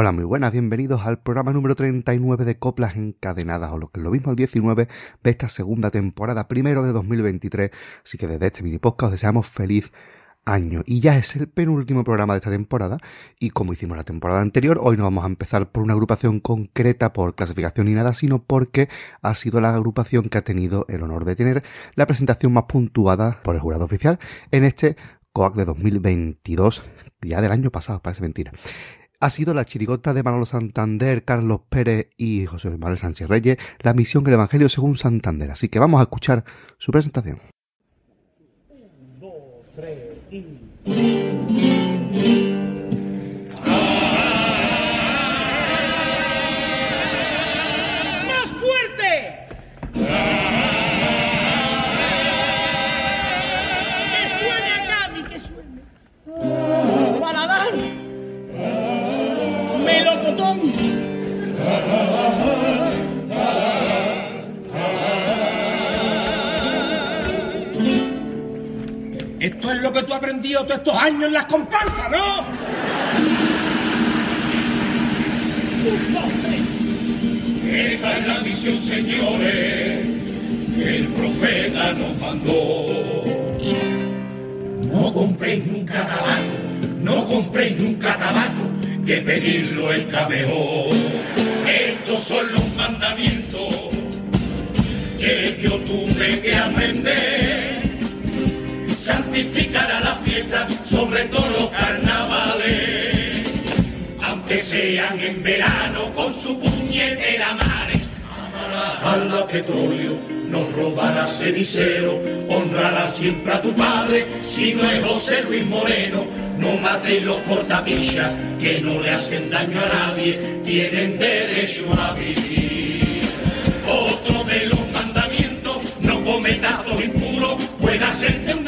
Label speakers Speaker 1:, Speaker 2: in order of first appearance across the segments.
Speaker 1: Hola, muy buenas, bienvenidos al programa número 39 de Coplas Encadenadas, o lo que es lo mismo el 19 de esta segunda temporada, primero de 2023. Así que desde este mini podcast os deseamos feliz año. Y ya es el penúltimo programa de esta temporada, y como hicimos la temporada anterior, hoy no vamos a empezar por una agrupación concreta, por clasificación ni nada, sino porque ha sido la agrupación que ha tenido el honor de tener la presentación más puntuada por el jurado oficial en este COAC de 2022, ya del año pasado, parece mentira ha sido la chirigota de Manolo Santander, Carlos Pérez y José Manuel Sánchez Reyes, la misión del Evangelio según Santander. Así que vamos a escuchar su presentación.
Speaker 2: Esto todos estos años en las comparsas, ¿no?
Speaker 3: Esta es la misión, señores, que el profeta nos mandó. No compréis nunca tabaco, no compréis nunca tabaco, que pedirlo está mejor. Estos son los mandamientos que yo tuve que aprender santificará la fiesta, sobre todo los carnavales. Aunque sean en verano con su puñetera madre, amarás al petróleo, no robará cenicero, honrará siempre a tu padre, si no es José Luis Moreno. No matéis los cortapillas, que no le hacen daño a nadie, tienen derecho a vivir. Otro de los mandamientos, no cometas dos impuros, puede hacerte una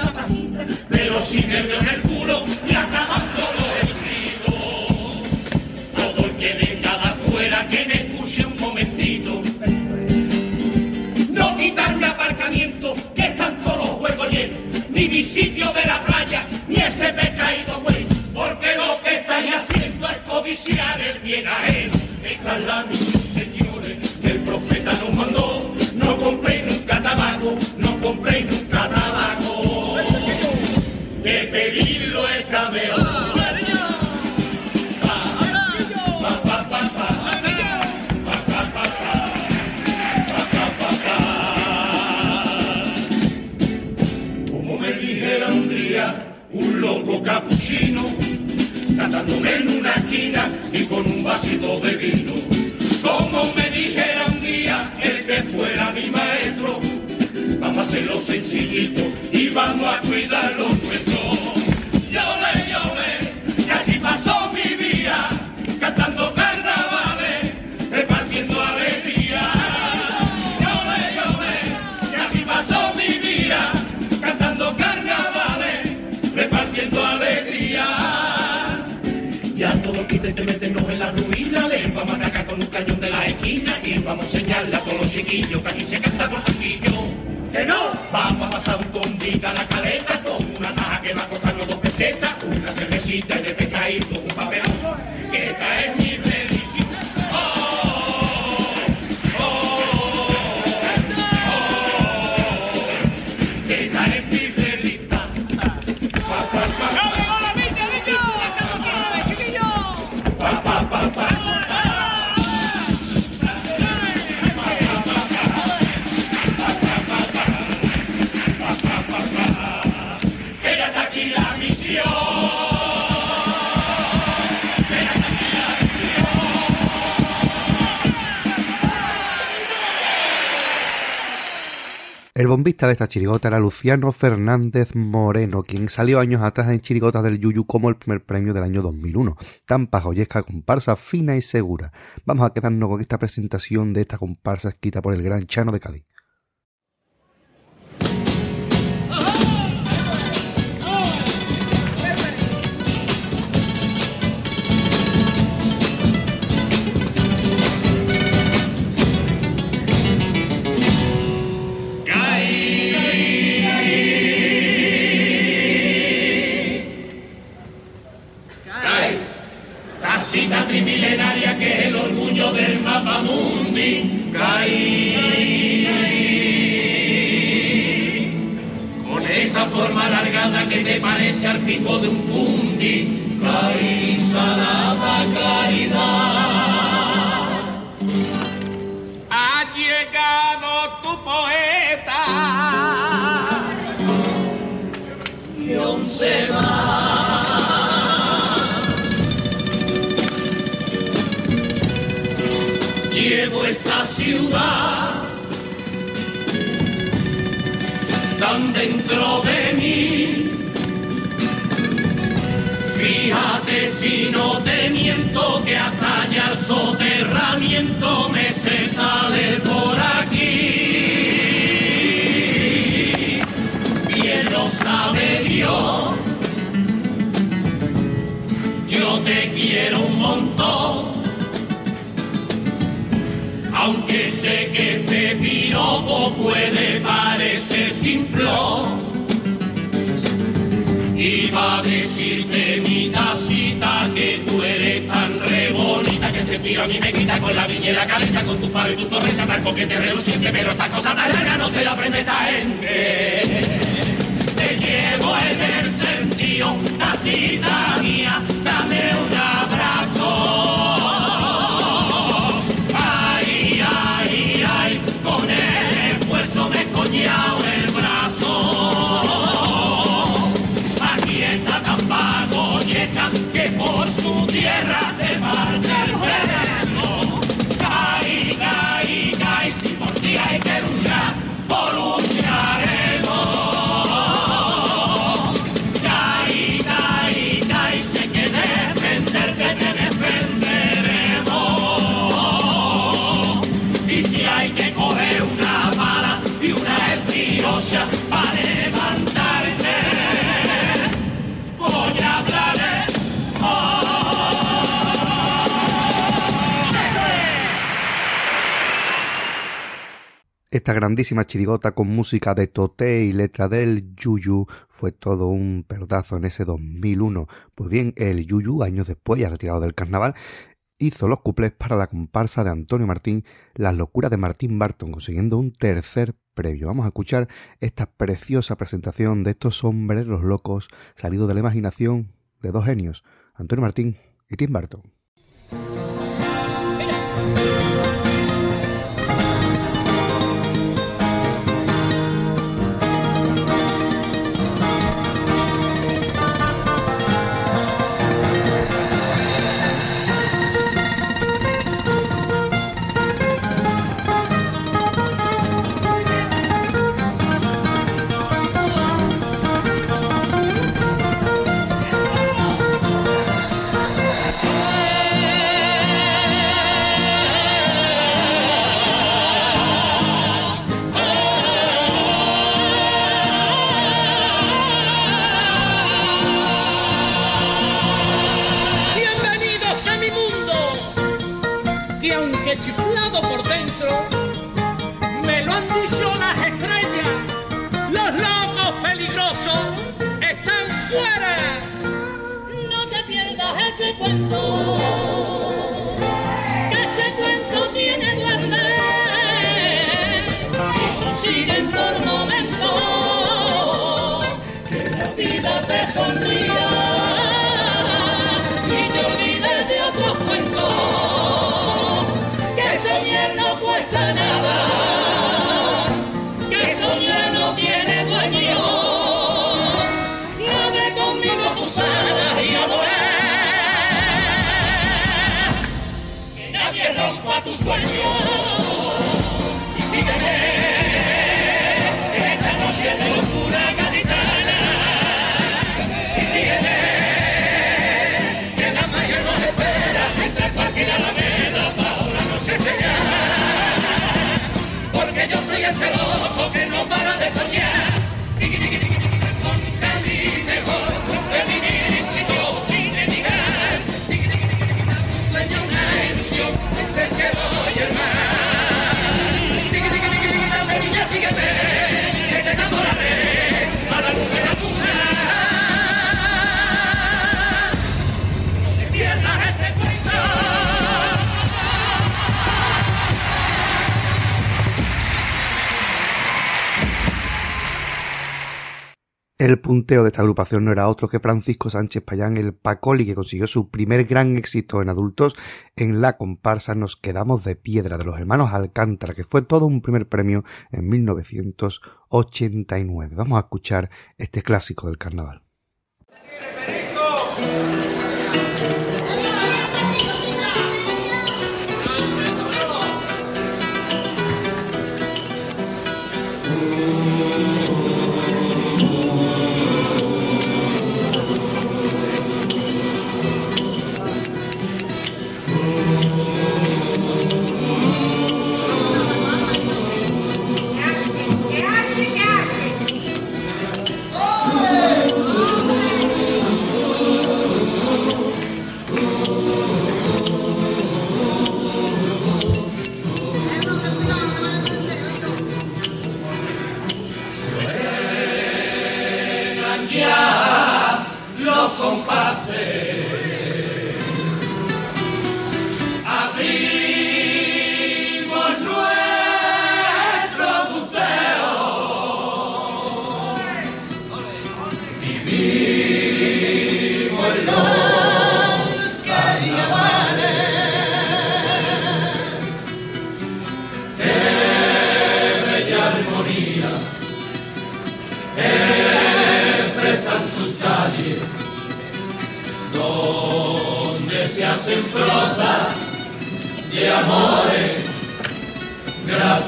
Speaker 3: pero sin el en el culo y acabando el grito. Todo el que venga de afuera que me escuche un momentito. No quitarme aparcamiento, que están todos los juegos llenos, ni mi sitio de la playa, ni ese pescado güey, porque lo que estáis haciendo es codiciar el bien ajeno. Esta es la misión, señores, que el profeta nos mandó. No compréis nunca tabaco, no compréis nunca mejor. Como me un día un loco capuchino, vamos a enseñarle a todos los chiquillos que aquí se canta por tanquillo. ¡Que no! Vamos a pasar un condita a la caleta con una taja que va a costarnos dos pesetas, una cervecita y de
Speaker 1: Bombista de esta chirigota era Luciano Fernández Moreno, quien salió años atrás en chirigotas del Yuyu como el primer premio del año 2001. Tan pajoyesca comparsa fina y segura. Vamos a quedarnos con esta presentación de esta comparsa escrita por el gran Chano de Cádiz.
Speaker 4: A mí me quita con la viñera calenta, con tu faro y tus torretas tan coquete reluciente, pero esta cosa tan larga no se la aprende esta gente. Te llevo en el sentido, tacita
Speaker 1: Esta grandísima chirigota con música de Toté y letra del Yuyu fue todo un pelotazo en ese 2001. Pues bien, el Yuyu, años después, ya retirado del carnaval, hizo los cuplés para la comparsa de Antonio Martín, Las locuras de Martín Barton, consiguiendo un tercer premio. Vamos a escuchar esta preciosa presentación de estos sombreros locos salidos de la imaginación de dos genios, Antonio Martín y Tim Barton.
Speaker 5: Y consiguen
Speaker 1: El punteo de esta agrupación no era otro que Francisco Sánchez Payán, el Pacoli, que consiguió su primer gran éxito en adultos en la comparsa Nos quedamos de piedra de los hermanos Alcántara, que fue todo un primer premio en 1989. Vamos a escuchar este clásico del carnaval.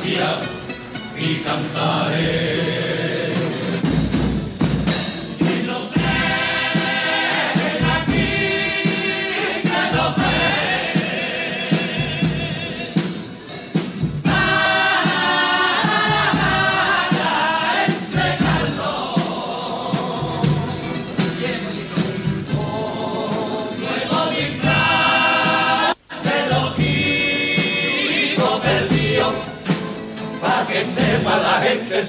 Speaker 1: fantasía y cantaré.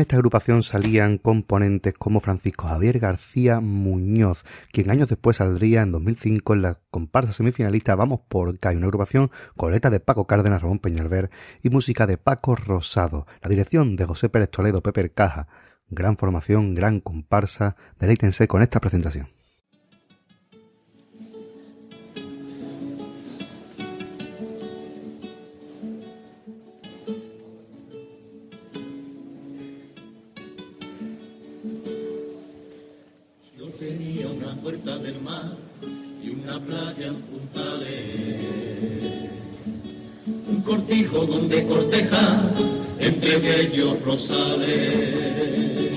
Speaker 1: esta agrupación salían componentes como Francisco Javier García Muñoz, quien años después saldría en 2005 en la comparsa semifinalista Vamos por K, una agrupación con letra de Paco Cárdenas, Ramón Peñalver y música de Paco Rosado. La dirección de José Pérez Toledo, Pepe Caja. Gran formación, gran comparsa. Deleítense con esta presentación.
Speaker 4: Cortijo donde corteja entre bellos rosales.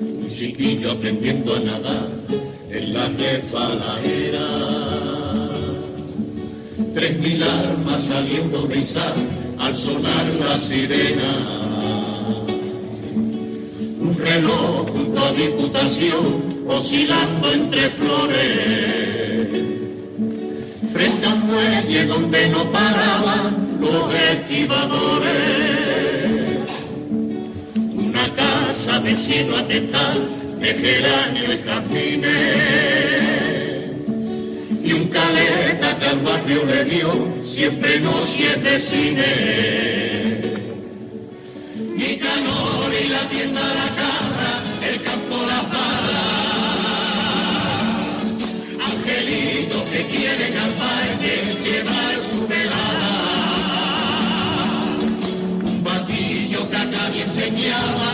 Speaker 4: Un chiquillo aprendiendo a nadar en la refalajera. Tres mil almas saliendo de Izar al sonar la sirena. Un reloj junto a Diputación oscilando entre flores, frente a un muelle donde no paraban los estibadores, una casa vecino atestar de geranio y jardines, y un caleta que al barrio le dio siempre noches de cine, mi calor y la tienda enseñaba todo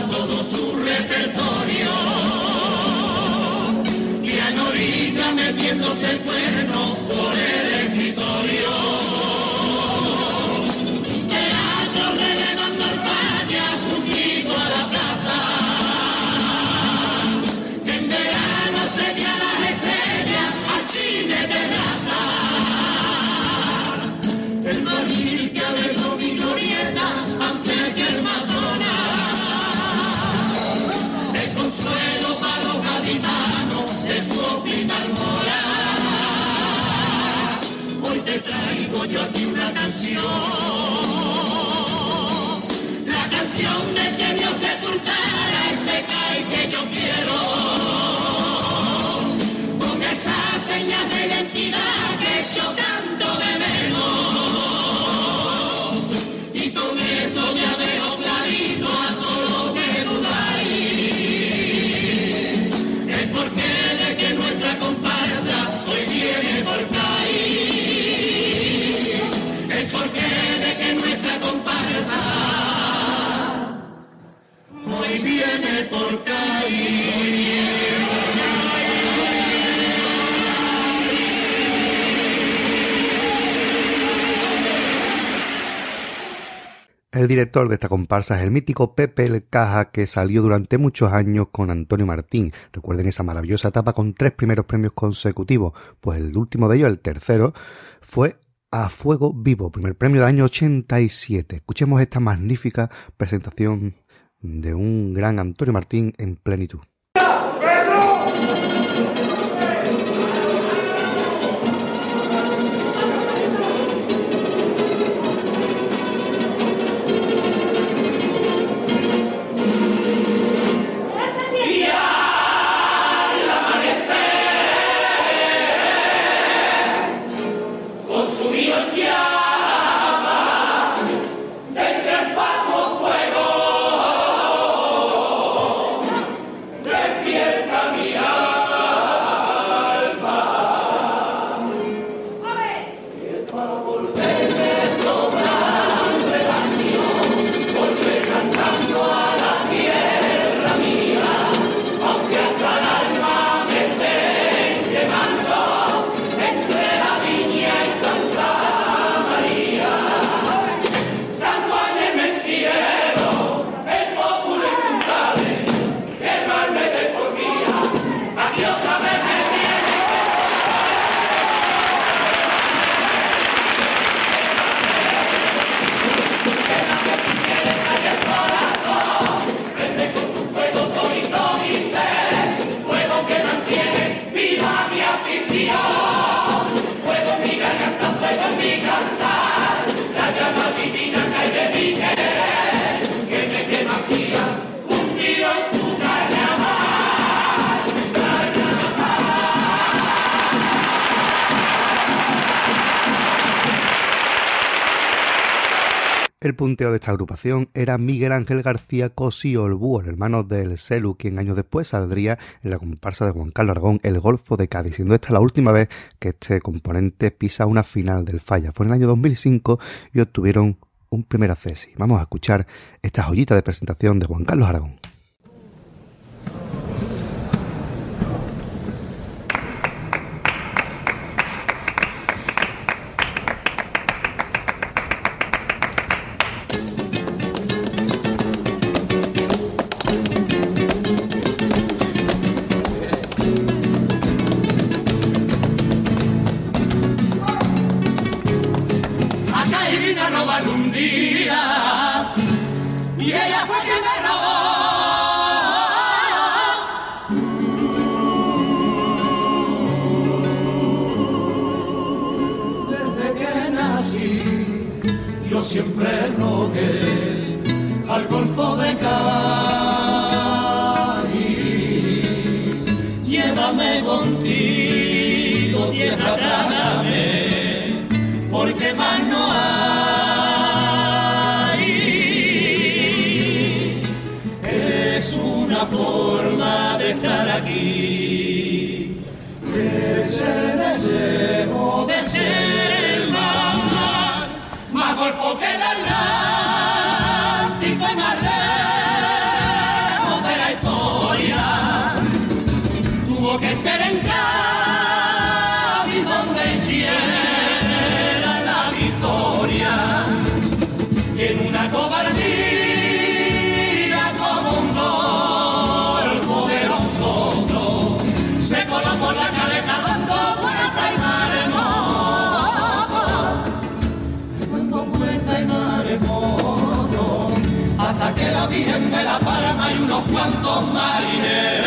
Speaker 4: director de esta comparsa es el mítico Pepe el Caja que salió durante muchos años con Antonio Martín. Recuerden esa maravillosa etapa con tres primeros premios consecutivos, pues el último de ellos, el tercero, fue a Fuego Vivo, primer premio del año 87. Escuchemos esta magnífica presentación de un gran Antonio Martín en plenitud. El punteo de esta agrupación era Miguel Ángel García Cosío el Búho, el hermano del Celu, quien años después saldría en la comparsa de Juan Carlos Aragón, El Golfo de Cádiz, siendo esta la última vez que este componente pisa una final del Falla. Fue en el año 2005 y obtuvieron un primer acceso. Vamos a escuchar esta joyita de presentación de Juan Carlos Aragón.
Speaker 1: golfo que la enciende la palma y unos cuantos marineros.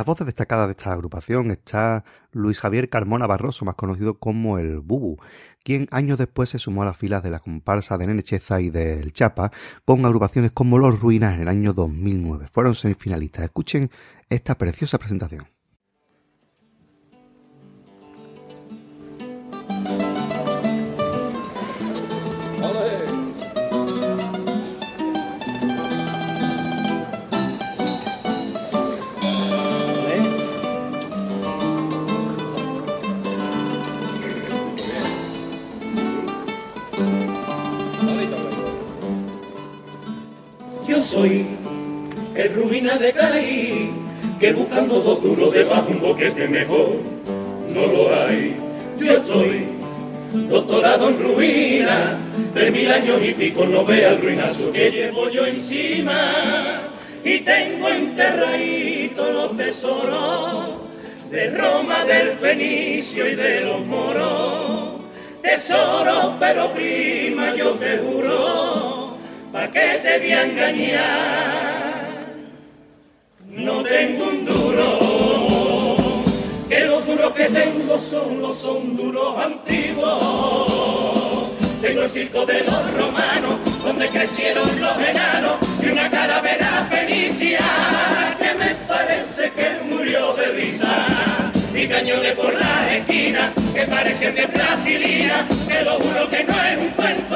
Speaker 1: Las voces destacadas de esta agrupación está Luis Javier Carmona Barroso, más conocido como el Bubu, quien años después se sumó a las filas de la comparsa de Nenecheza y del Chapa, con agrupaciones como Los Ruinas en el año 2009. Fueron semifinalistas. Escuchen esta preciosa presentación.
Speaker 4: No vea el ruinazo que llevo yo encima, y tengo enterradito los tesoros de Roma, del Fenicio y de los moros. Tesoros, pero prima, yo te juro ¿Pa' qué te voy a engañar? No tengo un duro, que los duros que tengo son los son duros antiguos. Tengo el circo de los donde crecieron los enanos, y una calavera fenicia que me parece que murió de risa. Y cañones por las esquinas que parecen de plastilina, que lo juro que no es un cuento.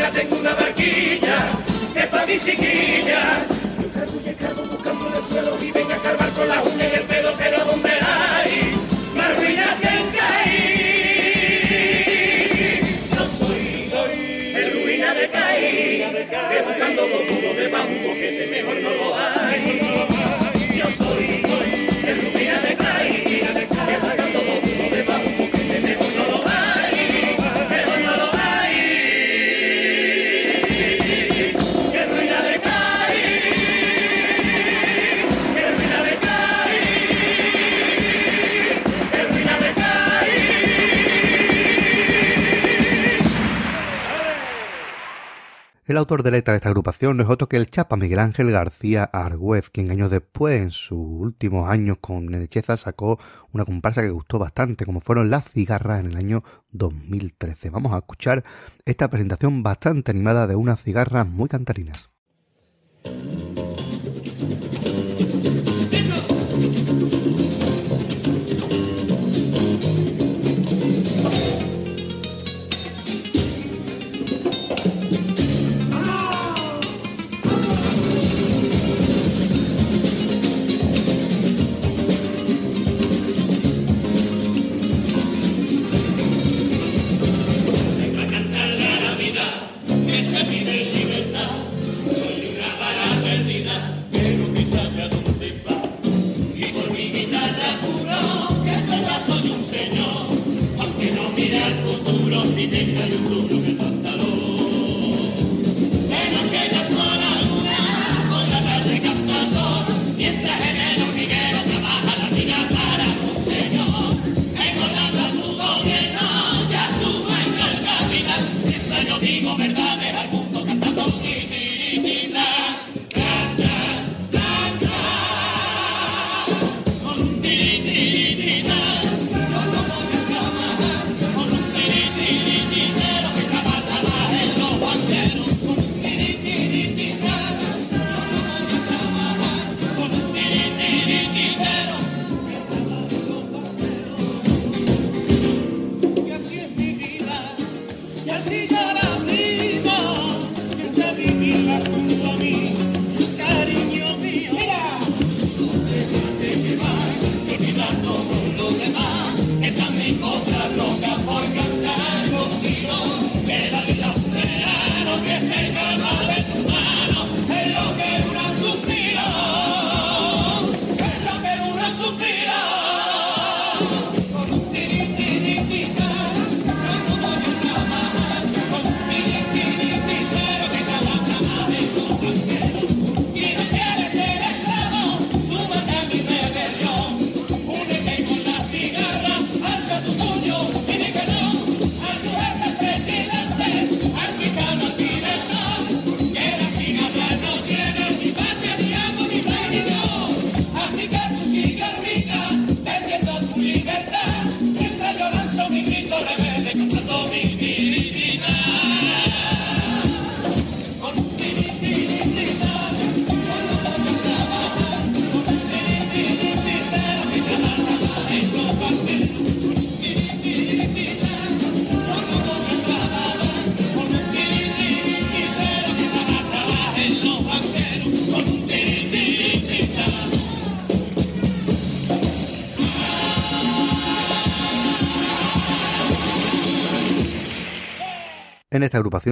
Speaker 4: Esquina, tengo una barquilla que pa' mi chiquilla. Yo cargo y cargo buscando en el suelo y venga a cargar con la uña
Speaker 1: autor de letra de esta agrupación no es otro que el chapa Miguel Ángel García Argüez, quien años después, en sus últimos años con Nenecheza, sacó una comparsa que gustó bastante, como fueron Las Cigarras en el año 2013. Vamos a escuchar esta presentación bastante animada de unas cigarras muy cantarinas.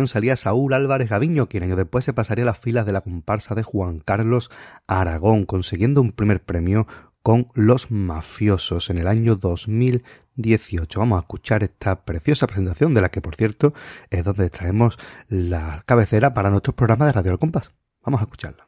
Speaker 1: Salía Saúl Álvarez Gaviño, quien años después se pasaría a las filas de la comparsa de Juan Carlos Aragón, consiguiendo un primer premio con Los Mafiosos en el año 2018. Vamos a escuchar esta preciosa presentación, de la que, por cierto, es donde traemos la cabecera para nuestro programa de Radio Al Compás. Vamos a escucharla.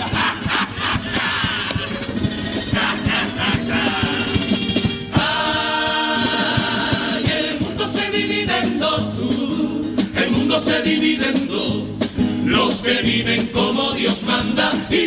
Speaker 4: que viven como Dios manda y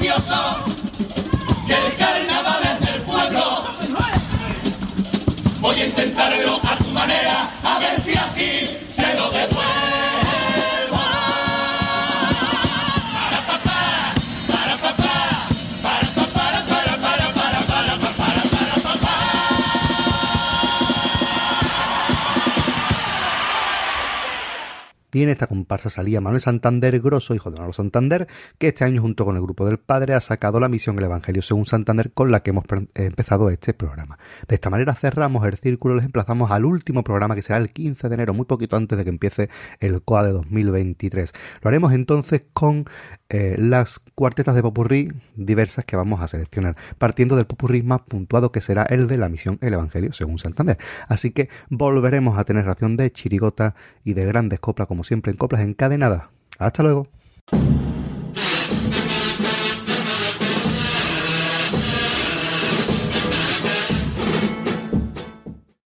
Speaker 4: mafioso que el carnaval es del pueblo. Voy a intentarlo a tu manera, a ver si así
Speaker 1: Y en esta comparsa salía Manuel Santander Grosso, hijo de Manuel Santander, que este año junto con el grupo del padre ha sacado la misión El Evangelio según Santander con la que hemos empezado este programa. De esta manera cerramos el círculo, les emplazamos al último programa que será el 15 de enero, muy poquito antes de que empiece el COA de 2023. Lo haremos entonces con eh, las cuartetas de popurrí diversas que vamos a seleccionar, partiendo del popurrí más puntuado que será el de la misión El Evangelio según Santander. Así que volveremos a tener ración de chirigota y de grandes coplas como siempre en coplas encadenadas. Hasta luego.